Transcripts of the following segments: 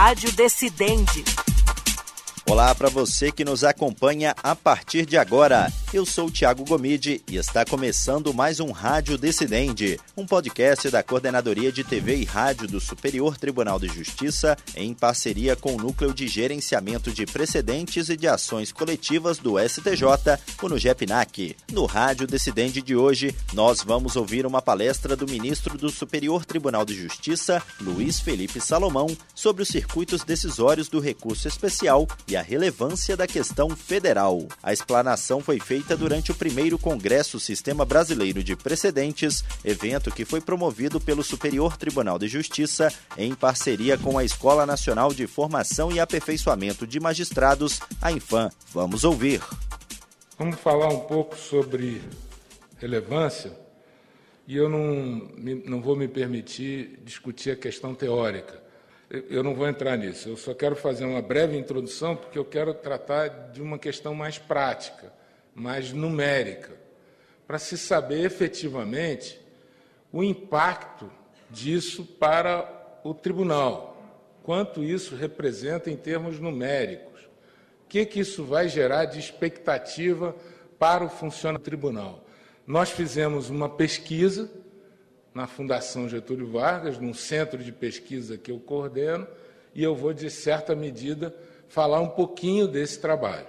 Rádio Decidente. Olá para você que nos acompanha a partir de agora. Eu sou o Thiago Gomide e está começando mais um Rádio Decidente, um podcast da Coordenadoria de TV e Rádio do Superior Tribunal de Justiça, em parceria com o Núcleo de Gerenciamento de Precedentes e de Ações Coletivas do STJ, o NUGEPNAC. No Rádio Decidente de hoje, nós vamos ouvir uma palestra do ministro do Superior Tribunal de Justiça, Luiz Felipe Salomão, sobre os circuitos decisórios do recurso especial e a a relevância da questão federal. A explanação foi feita durante o primeiro Congresso Sistema Brasileiro de Precedentes, evento que foi promovido pelo Superior Tribunal de Justiça em parceria com a Escola Nacional de Formação e Aperfeiçoamento de Magistrados, a Infam. Vamos ouvir. Vamos falar um pouco sobre relevância e eu não, não vou me permitir discutir a questão teórica eu não vou entrar nisso, eu só quero fazer uma breve introdução, porque eu quero tratar de uma questão mais prática, mais numérica, para se saber efetivamente o impacto disso para o tribunal, quanto isso representa em termos numéricos, o que, que isso vai gerar de expectativa para o funcionamento do tribunal. Nós fizemos uma pesquisa na Fundação Getúlio Vargas, num centro de pesquisa que eu coordeno, e eu vou, de certa medida, falar um pouquinho desse trabalho.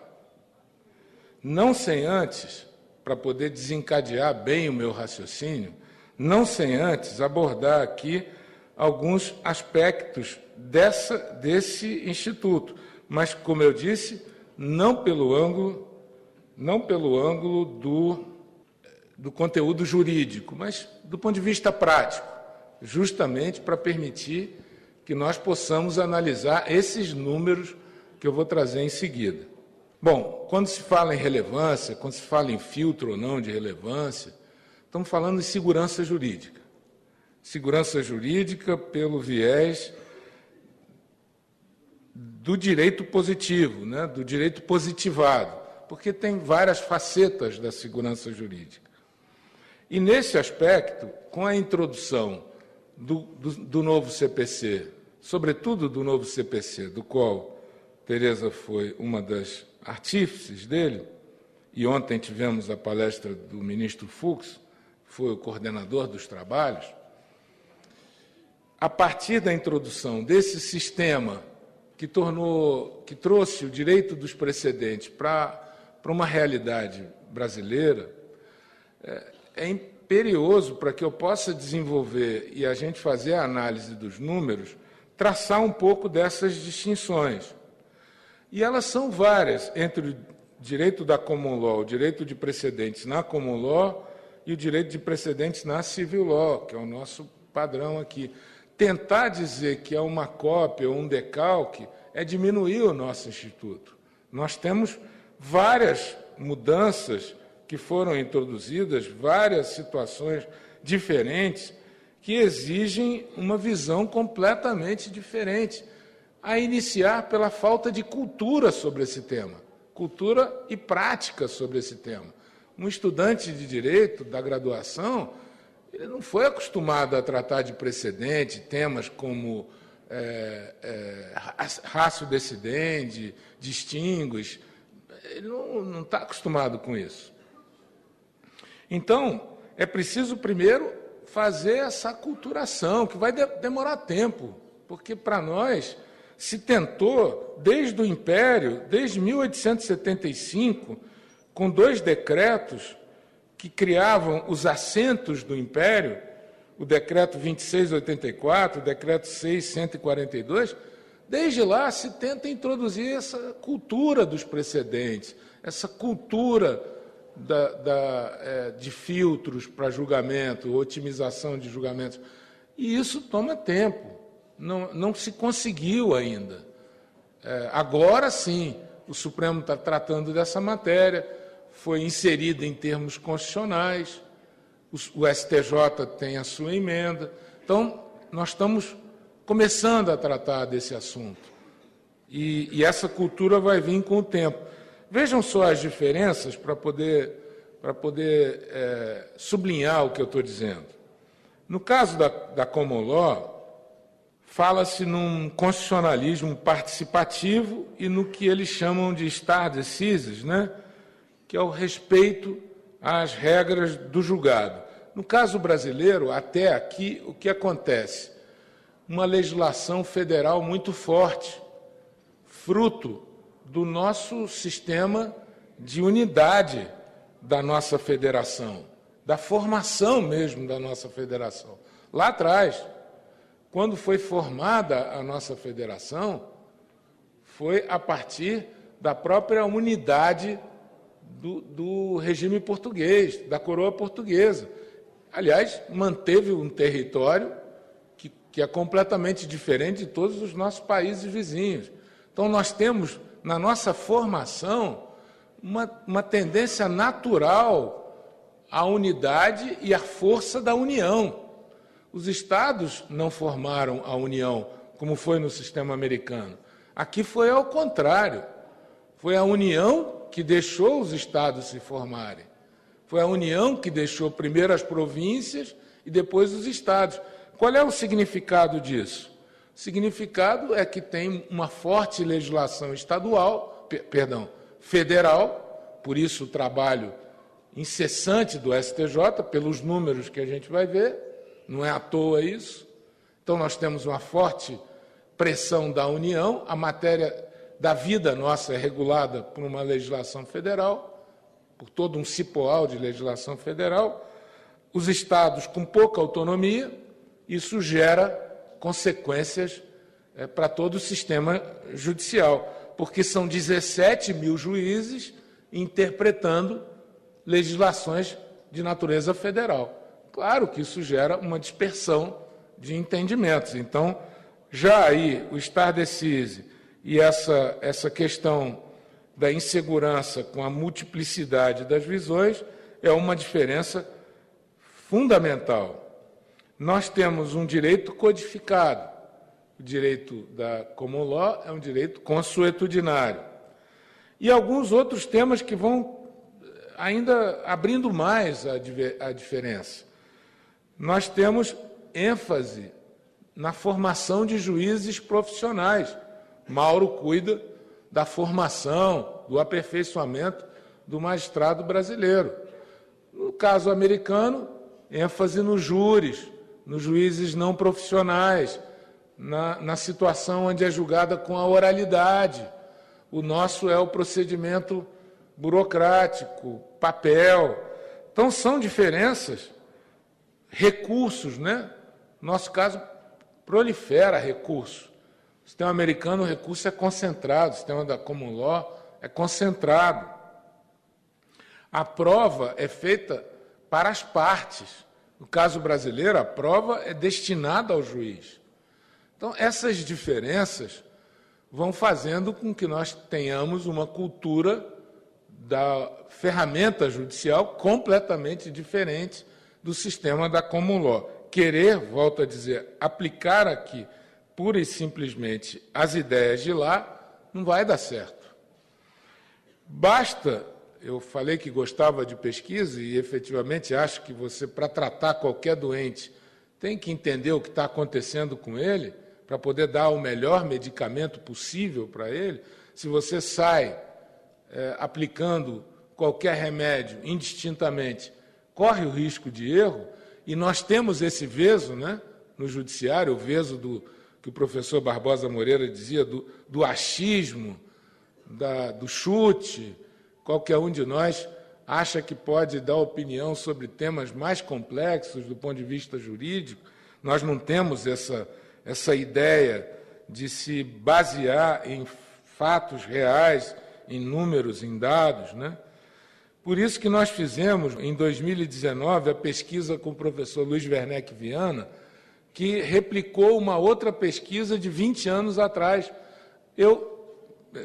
Não sem antes, para poder desencadear bem o meu raciocínio, não sem antes abordar aqui alguns aspectos dessa, desse instituto, mas, como eu disse, não pelo ângulo, não pelo ângulo do do conteúdo jurídico, mas do ponto de vista prático, justamente para permitir que nós possamos analisar esses números que eu vou trazer em seguida. Bom, quando se fala em relevância, quando se fala em filtro ou não de relevância, estamos falando de segurança jurídica. Segurança jurídica pelo viés do direito positivo, né, do direito positivado, porque tem várias facetas da segurança jurídica. E nesse aspecto, com a introdução do, do, do, novo CPC, sobretudo do novo CPC, do qual Tereza foi uma das artífices dele, e ontem tivemos a palestra do ministro Fux, foi o coordenador dos trabalhos, a partir da introdução desse sistema que tornou, que trouxe o direito dos precedentes para, para uma realidade brasileira, é, é imperioso para que eu possa desenvolver e a gente fazer a análise dos números, traçar um pouco dessas distinções. E elas são várias entre o direito da common law, o direito de precedentes na common law e o direito de precedentes na civil law, que é o nosso padrão aqui. Tentar dizer que é uma cópia ou um decalque é diminuir o nosso instituto. Nós temos várias mudanças que foram introduzidas várias situações diferentes que exigem uma visão completamente diferente, a iniciar pela falta de cultura sobre esse tema, cultura e prática sobre esse tema. Um estudante de direito da graduação, ele não foi acostumado a tratar de precedente, temas como é, é, raço decidente, distinguis, ele não está acostumado com isso. Então, é preciso primeiro fazer essa culturação, que vai de demorar tempo, porque para nós se tentou, desde o Império, desde 1875, com dois decretos que criavam os assentos do Império, o decreto 2684, o decreto 6142, desde lá se tenta introduzir essa cultura dos precedentes, essa cultura da, da, é, de filtros para julgamento, otimização de julgamentos. E isso toma tempo, não, não se conseguiu ainda. É, agora sim, o Supremo está tratando dessa matéria, foi inserida em termos constitucionais, o, o STJ tem a sua emenda. Então, nós estamos começando a tratar desse assunto. E, e essa cultura vai vir com o tempo. Vejam só as diferenças para poder, para poder é, sublinhar o que eu estou dizendo. No caso da, da Common Law, fala-se num constitucionalismo participativo e no que eles chamam de star decisis, né? que é o respeito às regras do julgado. No caso brasileiro, até aqui, o que acontece? Uma legislação federal muito forte, fruto do nosso sistema de unidade da nossa federação, da formação mesmo da nossa federação. Lá atrás, quando foi formada a nossa federação, foi a partir da própria unidade do, do, regime português, da coroa portuguesa. Aliás, manteve um território que, que é completamente diferente de todos os nossos países vizinhos. Então, nós temos na nossa formação uma, uma tendência natural à unidade e à força da união. Os estados não formaram a União, como foi no sistema americano. Aqui foi ao contrário. Foi a União que deixou os estados se formarem. Foi a União que deixou primeiro as províncias e depois os estados. Qual é o significado disso? Significado é que tem uma forte legislação estadual, perdão, federal, por isso o trabalho incessante do STJ, pelos números que a gente vai ver, não é à toa isso. Então, nós temos uma forte pressão da União, a matéria da vida nossa é regulada por uma legislação federal, por todo um cipoal de legislação federal. Os estados com pouca autonomia, isso gera consequências é, para todo o sistema judicial, porque são 17 mil juízes interpretando legislações de natureza federal. Claro que isso gera uma dispersão de entendimentos. Então, já aí o Star Decise e essa, essa questão da insegurança com a multiplicidade das visões é uma diferença fundamental. Nós temos um direito codificado. O direito da common law é um direito consuetudinário. E alguns outros temas que vão ainda abrindo mais a, a diferença nós temos ênfase na formação de juízes profissionais. Mauro cuida da formação, do aperfeiçoamento do magistrado brasileiro. No caso americano, ênfase nos júris, nos juízes não profissionais, na, na situação onde é julgada com a oralidade. O nosso é o procedimento burocrático, papel. Então, são diferenças recursos, né? Nosso caso prolifera recurso. O sistema americano, o recurso é concentrado, o sistema da common law é concentrado. A prova é feita para as partes. No caso brasileiro, a prova é destinada ao juiz. Então, essas diferenças vão fazendo com que nós tenhamos uma cultura da ferramenta judicial completamente diferente do sistema da common law. Querer, volto a dizer, aplicar aqui pura e simplesmente as ideias de lá, não vai dar certo. Basta, eu falei que gostava de pesquisa e efetivamente acho que você, para tratar qualquer doente, tem que entender o que está acontecendo com ele, para poder dar o melhor medicamento possível para ele. Se você sai é, aplicando qualquer remédio indistintamente corre o risco de erro, e nós temos esse veso né, no judiciário, o veso do, que o professor Barbosa Moreira dizia, do, do achismo, da, do chute. Qualquer um de nós acha que pode dar opinião sobre temas mais complexos do ponto de vista jurídico. Nós não temos essa, essa ideia de se basear em fatos reais, em números, em dados, né? Por isso que nós fizemos, em 2019, a pesquisa com o professor Luiz Werneck Viana, que replicou uma outra pesquisa de 20 anos atrás. Eu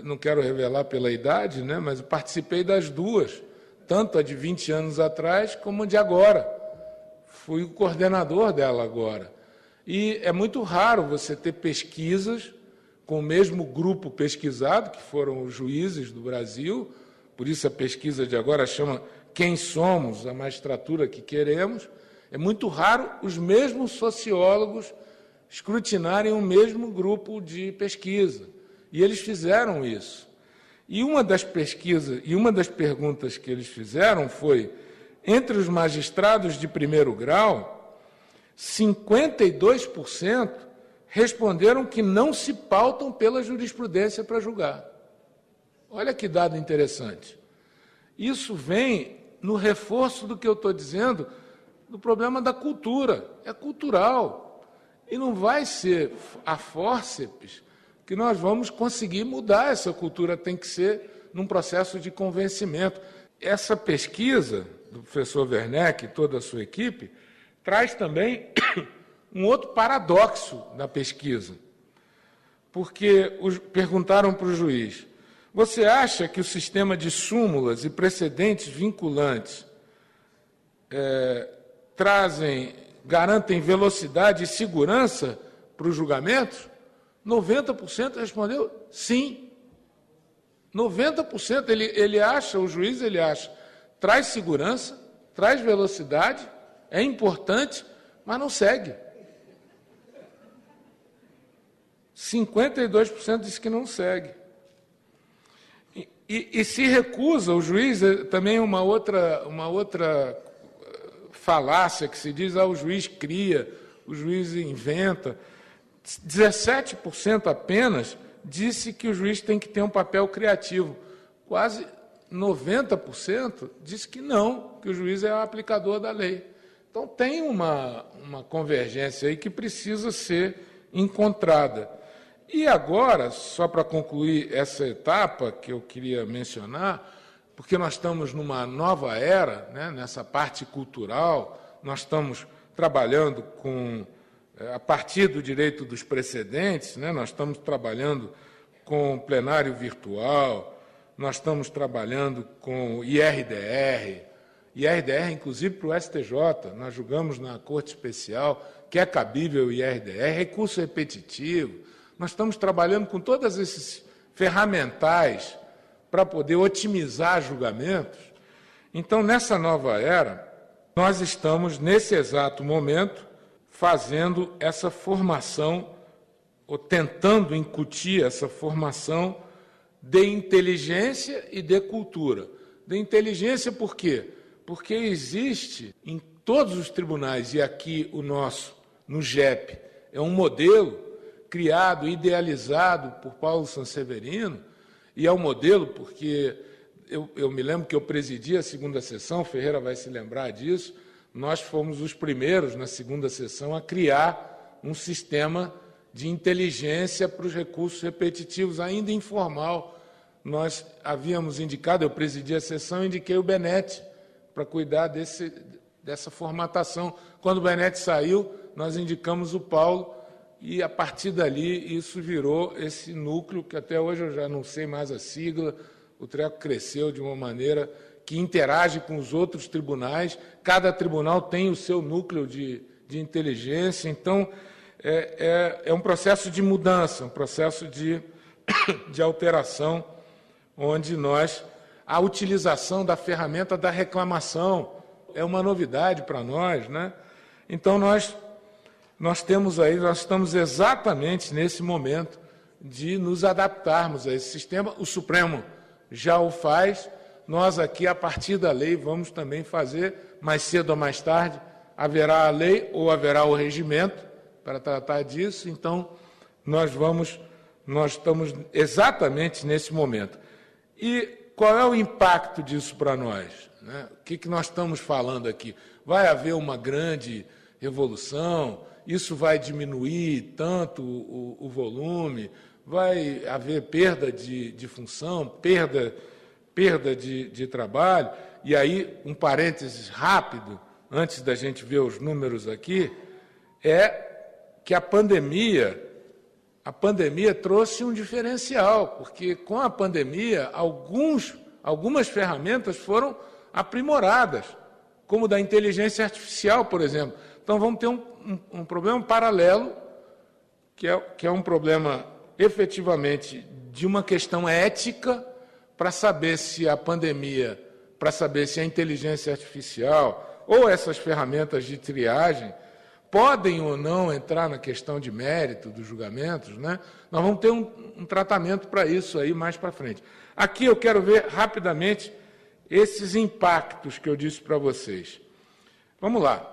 não quero revelar pela idade, né, mas participei das duas, tanto a de 20 anos atrás como a de agora. Fui o coordenador dela agora. E é muito raro você ter pesquisas com o mesmo grupo pesquisado, que foram os juízes do Brasil, por isso a pesquisa de agora chama Quem Somos, a magistratura que queremos. É muito raro os mesmos sociólogos escrutinarem o mesmo grupo de pesquisa. E eles fizeram isso. E uma das pesquisas, e uma das perguntas que eles fizeram foi: entre os magistrados de primeiro grau, 52% responderam que não se pautam pela jurisprudência para julgar. Olha que dado interessante. Isso vem no reforço do que eu estou dizendo do problema da cultura. É cultural. E não vai ser a fórceps que nós vamos conseguir mudar essa cultura, tem que ser num processo de convencimento. Essa pesquisa do professor Werneck e toda a sua equipe traz também um outro paradoxo da pesquisa. Porque os, perguntaram para o juiz: você acha que o sistema de súmulas e precedentes vinculantes é, trazem, garantem velocidade e segurança para os julgamentos? 90% respondeu sim. 90% ele, ele acha, o juiz ele acha, traz segurança, traz velocidade, é importante, mas não segue. 52% diz que não segue. E, e, e, se recusa, o juiz, é também uma outra, uma outra eh, falácia que se diz, ah, o juiz cria, o juiz inventa. 17% apenas disse que o juiz tem que ter um papel criativo. Quase 90% disse que não, que o juiz é o aplicador da lei. Então tem uma, uma convergência aí que precisa ser encontrada. E agora, só para concluir essa etapa que eu queria mencionar, porque nós estamos numa nova era, né, nessa parte cultural, nós estamos trabalhando com, a partir do direito dos precedentes, né, nós estamos trabalhando com plenário virtual, nós estamos trabalhando com IRDR, IRDR, inclusive para o STJ, nós julgamos na Corte Especial que é cabível o IRDR, recurso repetitivo, nós estamos trabalhando com todos esses ferramentais para poder otimizar julgamentos. Então, nessa nova era, nós estamos, nesse exato momento, fazendo essa formação, ou tentando incutir essa formação de inteligência e de cultura. De inteligência por quê? Porque existe em todos os tribunais, e aqui o nosso, no GEP, é um modelo criado, idealizado por Paulo Sanseverino, e é um modelo porque eu, eu, me lembro que eu presidi a segunda sessão, Ferreira vai se lembrar disso, nós fomos os primeiros na segunda sessão a criar um sistema de inteligência para os recursos repetitivos, ainda informal. Nós havíamos indicado, eu presidi a sessão, indiquei o Benete para cuidar desse, dessa formatação. Quando o Benete saiu, nós indicamos o Paulo e a partir dali isso virou esse núcleo que até hoje eu já não sei mais a sigla. O treco cresceu de uma maneira que interage com os outros tribunais. Cada tribunal tem o seu núcleo de, de inteligência. Então, é, é, é um processo de mudança, um processo de, de alteração, onde nós. A utilização da ferramenta da reclamação é uma novidade para nós, né? Então, nós nós temos aí, nós estamos exatamente nesse momento de nos adaptarmos a esse sistema. O Supremo já o faz, nós aqui, a partir da lei, vamos também fazer, mais cedo ou mais tarde, haverá a lei ou haverá o regimento para tratar disso, então nós vamos, nós estamos exatamente nesse momento. E qual é o impacto disso para nós? Né? O que, que nós estamos falando aqui? Vai haver uma grande revolução? isso vai diminuir tanto o, o volume, vai haver perda de, de função, perda, perda de, de trabalho. E aí, um parênteses rápido, antes da gente ver os números aqui, é que a pandemia, a pandemia trouxe um diferencial, porque com a pandemia, alguns, algumas ferramentas foram aprimoradas, como da inteligência artificial, por exemplo. Então vamos ter um, um, um problema paralelo, que é, que é um problema efetivamente de uma questão ética para saber se a pandemia, para saber se a inteligência artificial ou essas ferramentas de triagem podem ou não entrar na questão de mérito dos julgamentos, né? nós vamos ter um, um tratamento para isso aí mais para frente. Aqui eu quero ver rapidamente esses impactos que eu disse para vocês. Vamos lá.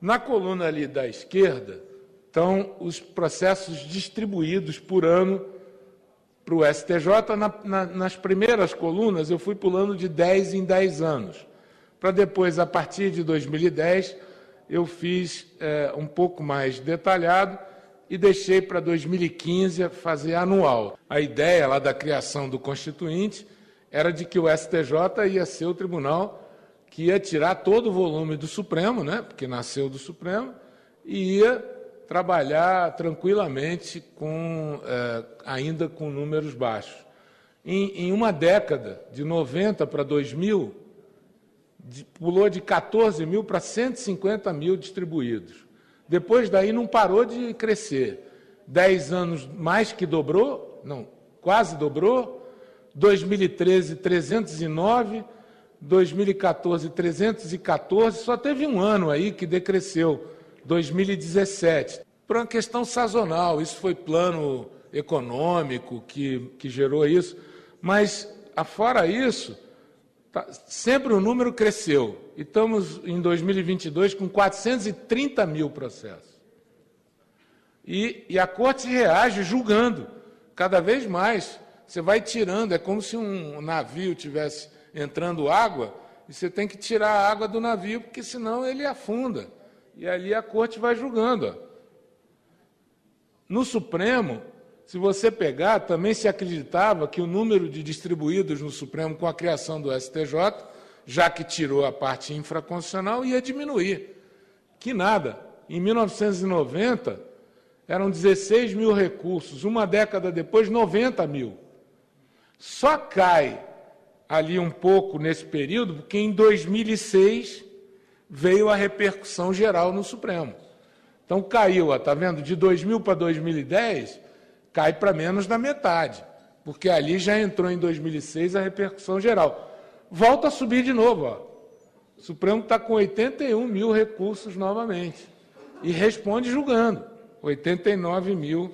Na coluna ali da esquerda estão os processos distribuídos por ano para o STJ. Na, na, nas primeiras colunas eu fui pulando de 10 em 10 anos, para depois, a partir de 2010, eu fiz é, um pouco mais detalhado e deixei para 2015 fazer anual. A ideia lá da criação do Constituinte era de que o STJ ia ser o tribunal que ia tirar todo o volume do Supremo, né, porque nasceu do Supremo, e ia trabalhar tranquilamente com é, ainda com números baixos. Em, em, uma década, de 90 para 2000, de, pulou de 14 mil para 150 mil distribuídos. Depois daí não parou de crescer. Dez anos mais que dobrou, não, quase dobrou. 2013, 309 2014, 314, só teve um ano aí que decresceu, 2017. Por uma questão sazonal, isso foi plano econômico que, que gerou isso, mas, afora isso, tá, sempre o número cresceu. E estamos em 2022 com 430 mil processos. E, e a corte reage julgando, cada vez mais. Você vai tirando, é como se um navio tivesse entrando água, e você tem que tirar a água do navio, porque senão ele afunda. E ali a corte vai julgando. No Supremo, se você pegar, também se acreditava que o número de distribuídos no Supremo com a criação do STJ, já que tirou a parte infraconstitucional, ia diminuir. Que nada. Em 1990, eram 16 mil recursos, uma década depois, 90 mil. Só cai ali um pouco nesse período, porque em 2006 veio a repercussão geral no Supremo. Então caiu, está vendo? De 2000 para 2010, cai para menos da metade, porque ali já entrou em 2006 a repercussão geral. Volta a subir de novo. Ó. O Supremo está com 81 mil recursos novamente e responde julgando 89 mil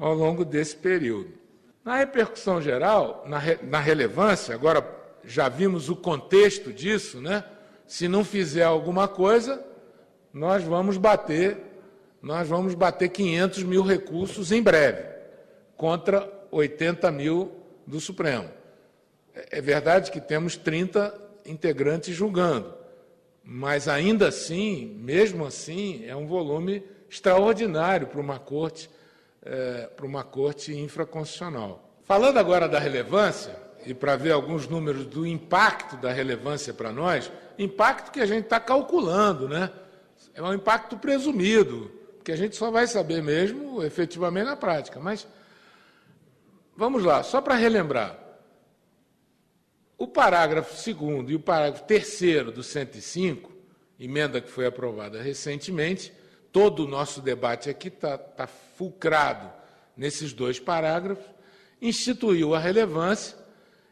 ao longo desse período. Na repercussão geral, na, re, na relevância, agora já vimos o contexto disso, né? Se não fizer alguma coisa, nós vamos bater, nós vamos bater 500 mil recursos em breve, contra 80 mil do Supremo. É, é verdade que temos 30 integrantes julgando, mas ainda assim, mesmo assim, é um volume extraordinário para uma corte, é, para uma corte infraconstitucional. Falando agora da relevância, e para ver alguns números do impacto da relevância para nós, impacto que a gente está calculando, né? É um impacto presumido, que a gente só vai saber mesmo efetivamente na prática. Mas vamos lá, só para relembrar. O parágrafo 2 e o parágrafo 3 do 105, emenda que foi aprovada recentemente, todo o nosso debate aqui está tá fulcrado nesses dois parágrafos, instituiu a relevância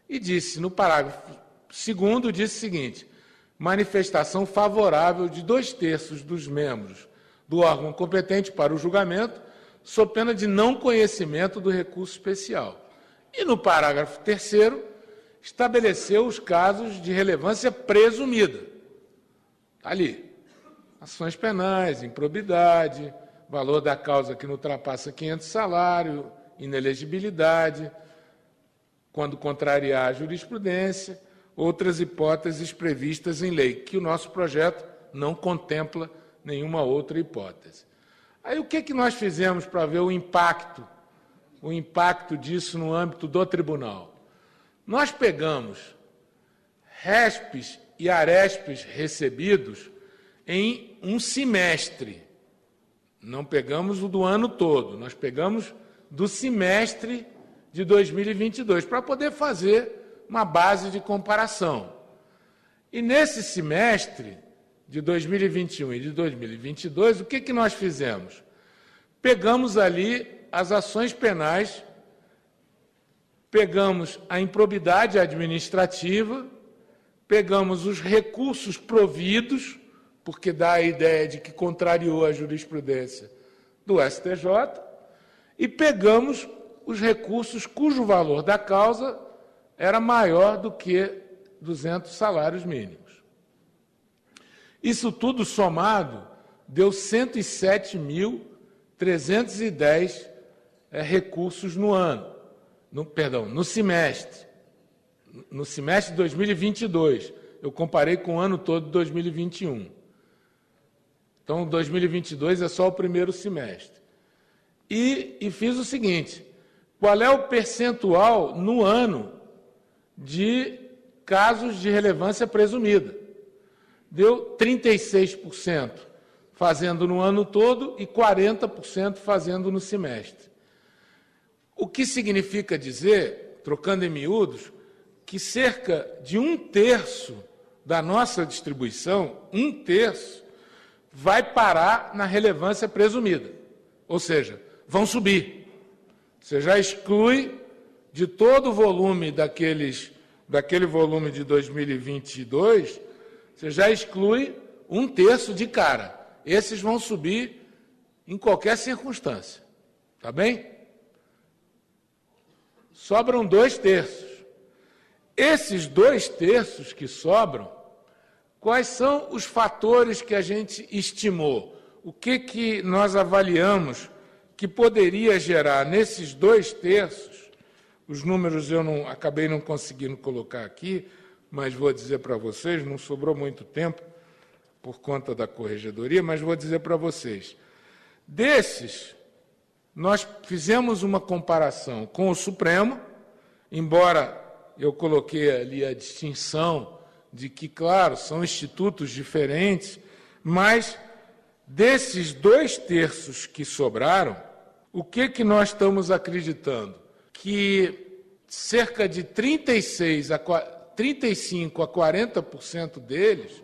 e disse, no parágrafo segundo, disse o seguinte: manifestação favorável de dois terços dos membros do órgão competente para o julgamento, sob pena de não conhecimento do recurso especial. E no parágrafo terceiro, estabeleceu os casos de relevância presumida. Está ali. Ações penais, improbidade, valor da causa que não ultrapassa 500 salário, inelegibilidade, quando contrariar a jurisprudência, outras hipóteses previstas em lei, que o nosso projeto não contempla nenhuma outra hipótese. Aí o que, que nós fizemos para ver o impacto, o impacto disso no âmbito do tribunal? Nós pegamos RESPs e ARESPs recebidos em um semestre. Não pegamos o do ano todo, nós pegamos do semestre de 2022, para poder fazer uma base de comparação. E nesse semestre de 2021 e de 2022, o que, que nós fizemos? Pegamos ali as ações penais, pegamos a improbidade administrativa, pegamos os recursos providos porque dá a ideia de que contrariou a jurisprudência do STJ, e pegamos os recursos cujo valor da causa era maior do que 200 salários mínimos. Isso tudo somado deu 107.310 é, recursos no ano, no, perdão, no semestre. No semestre de 2022. Eu comparei com o ano todo de 2021. Então, 2022 é só o primeiro semestre. E, e fiz o seguinte: qual é o percentual no ano de casos de relevância presumida? Deu 36% fazendo no ano todo e 40% fazendo no semestre. O que significa dizer, trocando em miúdos, que cerca de um terço da nossa distribuição, um terço, vai parar na relevância presumida. Ou seja, vão subir. Você já exclui de todo o volume daqueles, daquele volume de 2022, você já exclui um terço de cara. Esses vão subir em qualquer circunstância. Tá bem? Sobram dois terços. Esses dois terços que sobram, quais são os fatores que a gente estimou? O que, que nós avaliamos que poderia gerar nesses dois terços, os números eu não acabei não conseguindo colocar aqui, mas vou dizer para vocês, não sobrou muito tempo por conta da corregedoria, mas vou dizer para vocês. Desses, nós fizemos uma comparação com o Supremo, embora eu coloquei ali a distinção de que, claro, são institutos diferentes, mas Desses dois terços que sobraram, o que, que nós estamos acreditando? Que cerca de 36 a 35 a 40% deles,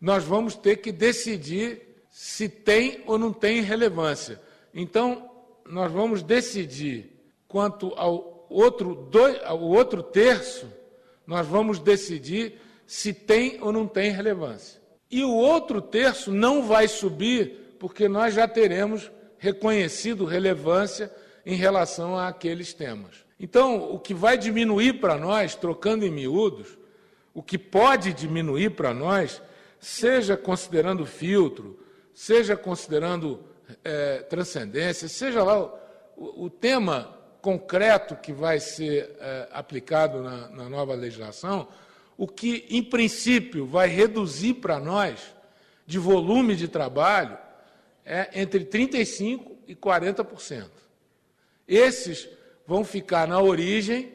nós vamos ter que decidir se tem ou não tem relevância. Então, nós vamos decidir quanto ao outro, dois, ao outro terço, nós vamos decidir se tem ou não tem relevância. E o outro terço não vai subir, porque nós já teremos reconhecido relevância em relação àqueles temas. Então, o que vai diminuir para nós, trocando em miúdos, o que pode diminuir para nós, seja considerando filtro, seja considerando é, transcendência, seja lá o, o, tema concreto que vai ser é, aplicado na, na nova legislação, o que, em princípio, vai reduzir para nós de volume de trabalho é entre 35% e 40%. Esses vão ficar na origem,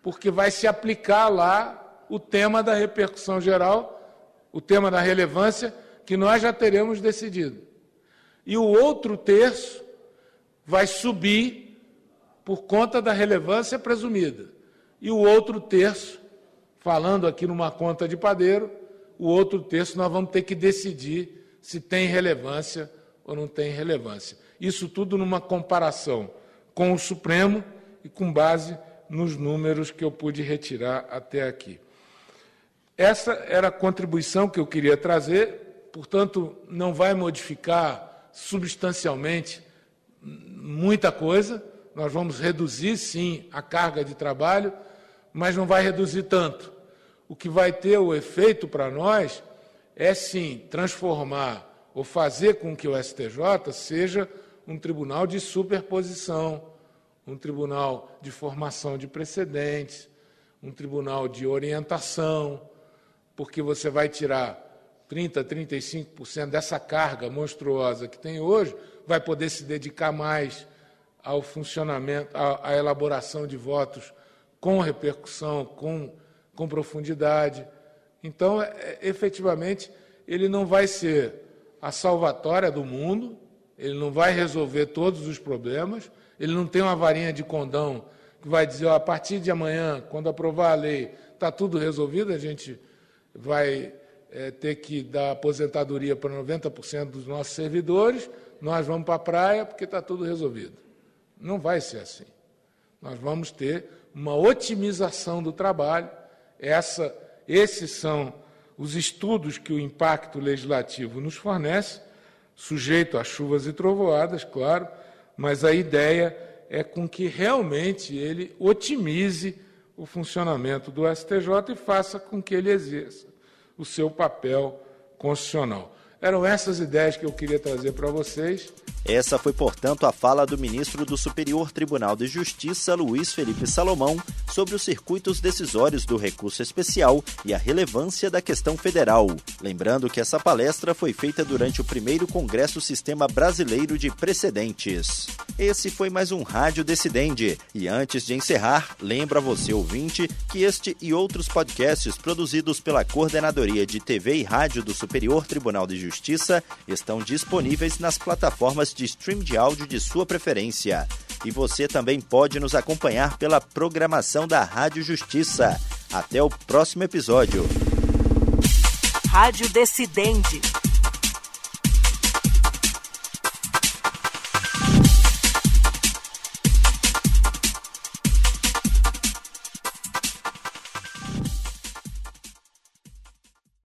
porque vai se aplicar lá o tema da repercussão geral, o tema da relevância, que nós já teremos decidido. E o outro terço vai subir por conta da relevância presumida. E o outro terço falando aqui numa conta de padeiro, o outro texto nós vamos ter que decidir se tem relevância ou não tem relevância. Isso tudo numa comparação com o Supremo e com base nos números que eu pude retirar até aqui. Essa era a contribuição que eu queria trazer, portanto, não vai modificar substancialmente muita coisa, nós vamos reduzir, sim, a carga de trabalho, mas não vai reduzir tanto o que vai ter o efeito para nós é sim transformar ou fazer com que o STJ seja um tribunal de superposição, um tribunal de formação de precedentes, um tribunal de orientação, porque você vai tirar 30, 35% dessa carga monstruosa que tem hoje, vai poder se dedicar mais ao funcionamento, à, à elaboração de votos com repercussão, com com profundidade. Então, é, é, efetivamente, ele não vai ser a salvatória do mundo, ele não vai resolver todos os problemas, ele não tem uma varinha de condão que vai dizer, a partir de amanhã, quando aprovar a lei, está tudo resolvido, a gente vai é, ter que dar aposentadoria para 90% dos nossos servidores, nós vamos para a praia porque está tudo resolvido. Não vai ser assim. Nós vamos ter uma otimização do trabalho, essa, esses são os estudos que o impacto legislativo nos fornece, sujeito a chuvas e trovoadas, claro, mas a ideia é com que realmente ele otimize o funcionamento do STJ e faça com que ele exerça o seu papel constitucional. Eram essas ideias que eu queria trazer para vocês. Essa foi, portanto, a fala do ministro do Superior Tribunal de Justiça, Luiz Felipe Salomão, sobre os circuitos decisórios do recurso especial e a relevância da questão federal. Lembrando que essa palestra foi feita durante o primeiro Congresso Sistema Brasileiro de Precedentes. Esse foi mais um Rádio Decidente. E antes de encerrar, lembra você ouvinte que este e outros podcasts produzidos pela Coordenadoria de TV e Rádio do Superior Tribunal de Justiça estão disponíveis nas plataformas de stream de áudio de sua preferência. E você também pode nos acompanhar pela programação da Rádio Justiça. Até o próximo episódio. Rádio Decidente